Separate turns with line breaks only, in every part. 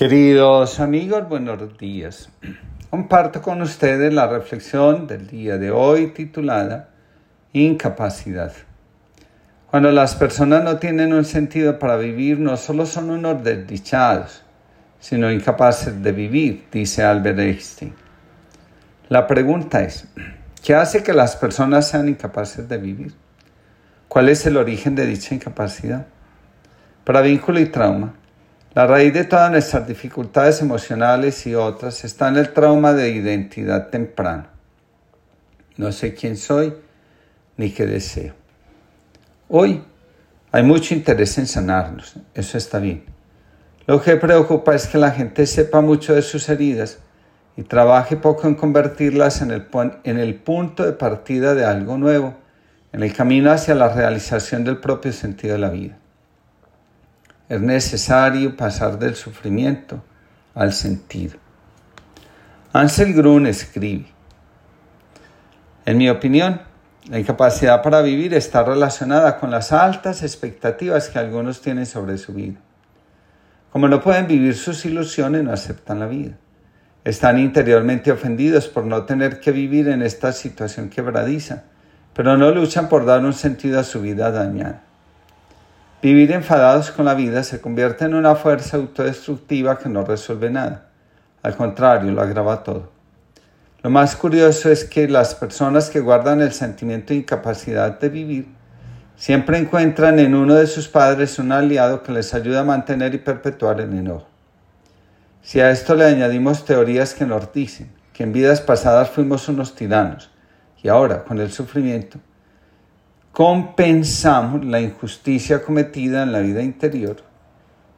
Queridos amigos, buenos días. Comparto con ustedes la reflexión del día de hoy titulada Incapacidad. Cuando las personas no tienen un sentido para vivir, no solo son unos desdichados, sino incapaces de vivir, dice Albert Einstein. La pregunta es, ¿qué hace que las personas sean incapaces de vivir? ¿Cuál es el origen de dicha incapacidad? Para vínculo y trauma, la raíz de todas nuestras dificultades emocionales y otras está en el trauma de identidad temprano. No sé quién soy ni qué deseo. Hoy hay mucho interés en sanarnos, eso está bien. Lo que preocupa es que la gente sepa mucho de sus heridas y trabaje poco en convertirlas en el, en el punto de partida de algo nuevo, en el camino hacia la realización del propio sentido de la vida es necesario pasar del sufrimiento al sentido. Ansel Grun escribe, en mi opinión, la incapacidad para vivir está relacionada con las altas expectativas que algunos tienen sobre su vida. Como no pueden vivir sus ilusiones, no aceptan la vida. Están interiormente ofendidos por no tener que vivir en esta situación quebradiza, pero no luchan por dar un sentido a su vida dañada. Vivir enfadados con la vida se convierte en una fuerza autodestructiva que no resuelve nada. Al contrario, lo agrava todo. Lo más curioso es que las personas que guardan el sentimiento de incapacidad de vivir siempre encuentran en uno de sus padres un aliado que les ayuda a mantener y perpetuar el enojo. Si a esto le añadimos teorías que nos dicen que en vidas pasadas fuimos unos tiranos y ahora con el sufrimiento compensamos la injusticia cometida en la vida interior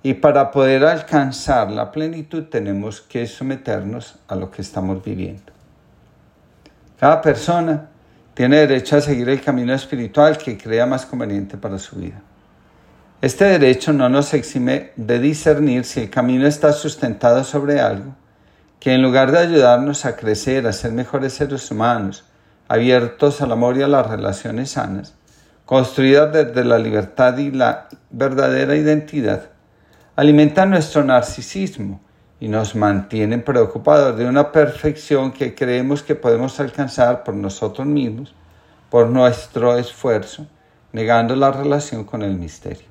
y para poder alcanzar la plenitud tenemos que someternos a lo que estamos viviendo. Cada persona tiene derecho a seguir el camino espiritual que crea más conveniente para su vida. Este derecho no nos exime de discernir si el camino está sustentado sobre algo que en lugar de ayudarnos a crecer, a ser mejores seres humanos, abiertos al amor y a las relaciones sanas, construidas desde la libertad y la verdadera identidad, alimentan nuestro narcisismo y nos mantienen preocupados de una perfección que creemos que podemos alcanzar por nosotros mismos, por nuestro esfuerzo, negando la relación con el misterio.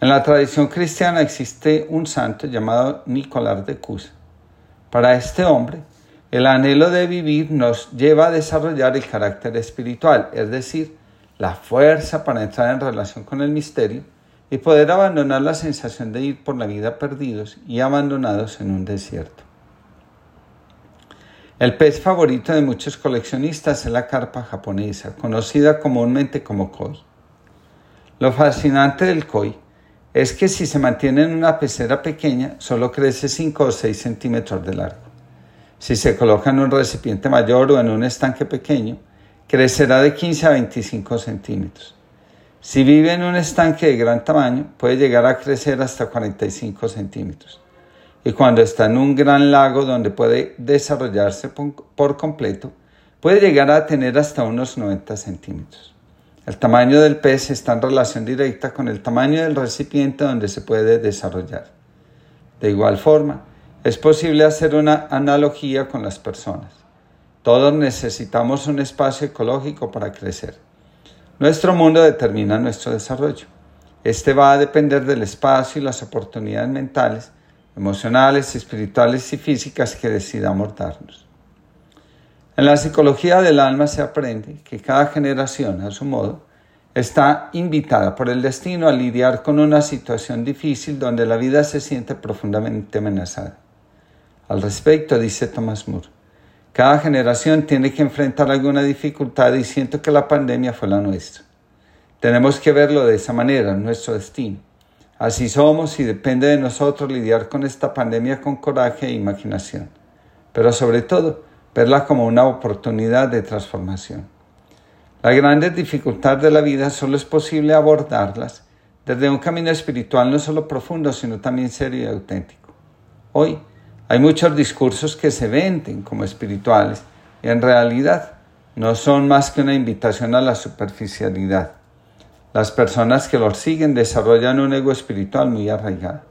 En la tradición cristiana existe un santo llamado Nicolás de Cusa. Para este hombre, el anhelo de vivir nos lleva a desarrollar el carácter espiritual, es decir, la fuerza para entrar en relación con el misterio y poder abandonar la sensación de ir por la vida perdidos y abandonados en un desierto. El pez favorito de muchos coleccionistas es la carpa japonesa, conocida comúnmente como koi. Lo fascinante del koi es que si se mantiene en una pecera pequeña, solo crece 5 o 6 centímetros de largo. Si se coloca en un recipiente mayor o en un estanque pequeño, crecerá de 15 a 25 centímetros. Si vive en un estanque de gran tamaño, puede llegar a crecer hasta 45 centímetros. Y cuando está en un gran lago donde puede desarrollarse por completo, puede llegar a tener hasta unos 90 centímetros. El tamaño del pez está en relación directa con el tamaño del recipiente donde se puede desarrollar. De igual forma, es posible hacer una analogía con las personas. Todos necesitamos un espacio ecológico para crecer. Nuestro mundo determina nuestro desarrollo. Este va a depender del espacio y las oportunidades mentales, emocionales, espirituales y físicas que decidamos darnos. En la psicología del alma se aprende que cada generación, a su modo, está invitada por el destino a lidiar con una situación difícil donde la vida se siente profundamente amenazada. Al respecto, dice Thomas Moore, cada generación tiene que enfrentar alguna dificultad y siento que la pandemia fue la nuestra. Tenemos que verlo de esa manera, nuestro destino. Así somos y depende de nosotros lidiar con esta pandemia con coraje e imaginación, pero sobre todo verla como una oportunidad de transformación. Las grandes dificultades de la vida solo es posible abordarlas desde un camino espiritual no solo profundo, sino también serio y auténtico. Hoy, hay muchos discursos que se venden como espirituales y en realidad no son más que una invitación a la superficialidad. Las personas que los siguen desarrollan un ego espiritual muy arraigado.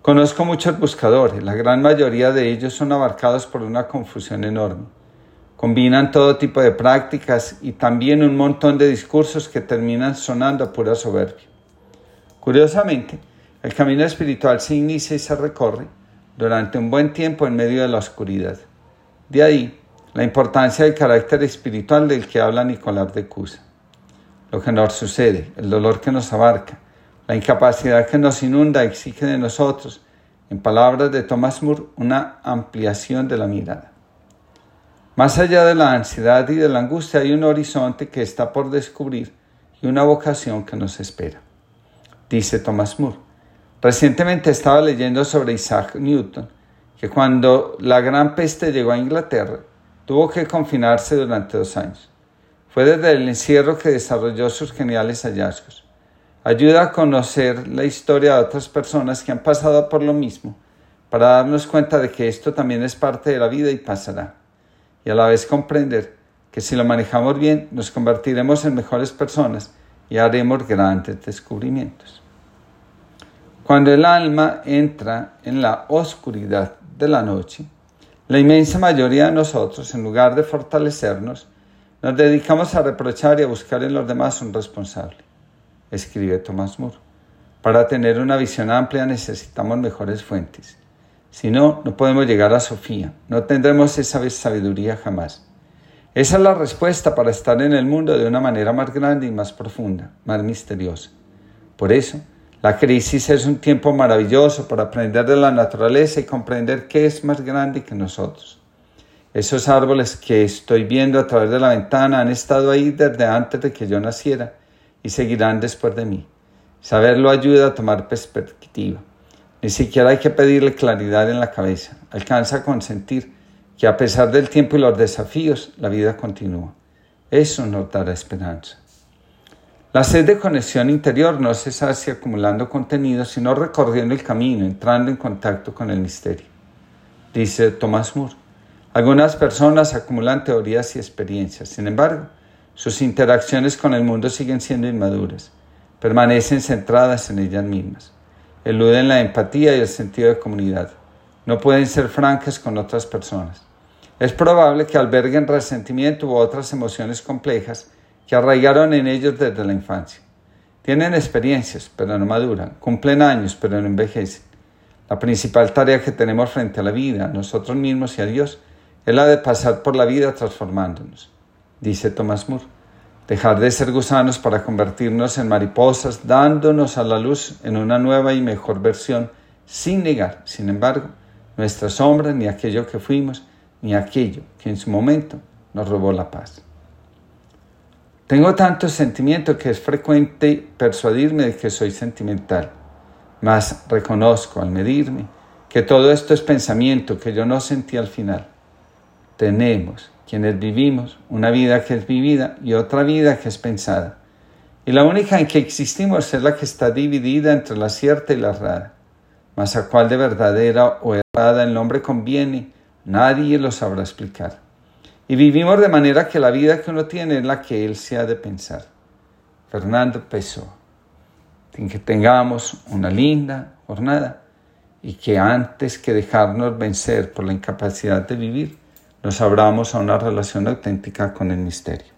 Conozco muchos buscadores, la gran mayoría de ellos son abarcados por una confusión enorme. Combinan todo tipo de prácticas y también un montón de discursos que terminan sonando a pura soberbia. Curiosamente, el camino espiritual se inicia y se recorre durante un buen tiempo en medio de la oscuridad. De ahí la importancia del carácter espiritual del que habla Nicolás de Cusa. Lo que nos sucede, el dolor que nos abarca, la incapacidad que nos inunda exige de nosotros, en palabras de Thomas Moore, una ampliación de la mirada. Más allá de la ansiedad y de la angustia hay un horizonte que está por descubrir y una vocación que nos espera. Dice Thomas Moore. Recientemente estaba leyendo sobre Isaac Newton, que cuando la gran peste llegó a Inglaterra, tuvo que confinarse durante dos años. Fue desde el encierro que desarrolló sus geniales hallazgos ayuda a conocer la historia de otras personas que han pasado por lo mismo, para darnos cuenta de que esto también es parte de la vida y pasará, y a la vez comprender que si lo manejamos bien nos convertiremos en mejores personas y haremos grandes descubrimientos. Cuando el alma entra en la oscuridad de la noche, la inmensa mayoría de nosotros, en lugar de fortalecernos, nos dedicamos a reprochar y a buscar en los demás un responsable escribe Thomas Moore. Para tener una visión amplia necesitamos mejores fuentes. Si no, no podemos llegar a Sofía, no tendremos esa sabiduría jamás. Esa es la respuesta para estar en el mundo de una manera más grande y más profunda, más misteriosa. Por eso, la crisis es un tiempo maravilloso para aprender de la naturaleza y comprender qué es más grande que nosotros. Esos árboles que estoy viendo a través de la ventana han estado ahí desde antes de que yo naciera y seguirán después de mí. Saberlo ayuda a tomar perspectiva. Ni siquiera hay que pedirle claridad en la cabeza. Alcanza a consentir que a pesar del tiempo y los desafíos, la vida continúa. Eso nos dará esperanza. La sed de conexión interior no se sacia acumulando contenido, sino recorriendo el camino, entrando en contacto con el misterio. Dice Thomas Moore. Algunas personas acumulan teorías y experiencias. Sin embargo, sus interacciones con el mundo siguen siendo inmaduras, permanecen centradas en ellas mismas, eluden la empatía y el sentido de comunidad, no pueden ser francas con otras personas. Es probable que alberguen resentimiento u otras emociones complejas que arraigaron en ellos desde la infancia. Tienen experiencias, pero no maduran, cumplen años, pero no envejecen. La principal tarea que tenemos frente a la vida, nosotros mismos y a Dios, es la de pasar por la vida transformándonos dice Thomas Moore. Dejar de ser gusanos para convertirnos en mariposas, dándonos a la luz en una nueva y mejor versión, sin negar, sin embargo, nuestra sombra, ni aquello que fuimos, ni aquello que en su momento nos robó la paz. Tengo tanto sentimiento que es frecuente persuadirme de que soy sentimental, mas reconozco al medirme que todo esto es pensamiento que yo no sentí al final. Tenemos quienes vivimos una vida que es vivida y otra vida que es pensada. Y la única en que existimos es la que está dividida entre la cierta y la errada. Mas a cuál de verdadera o errada el nombre conviene, nadie lo sabrá explicar. Y vivimos de manera que la vida que uno tiene es la que él se ha de pensar. Fernando Pessoa. Que tengamos una linda jornada y que antes que dejarnos vencer por la incapacidad de vivir, nos abramos a una relación auténtica con el misterio.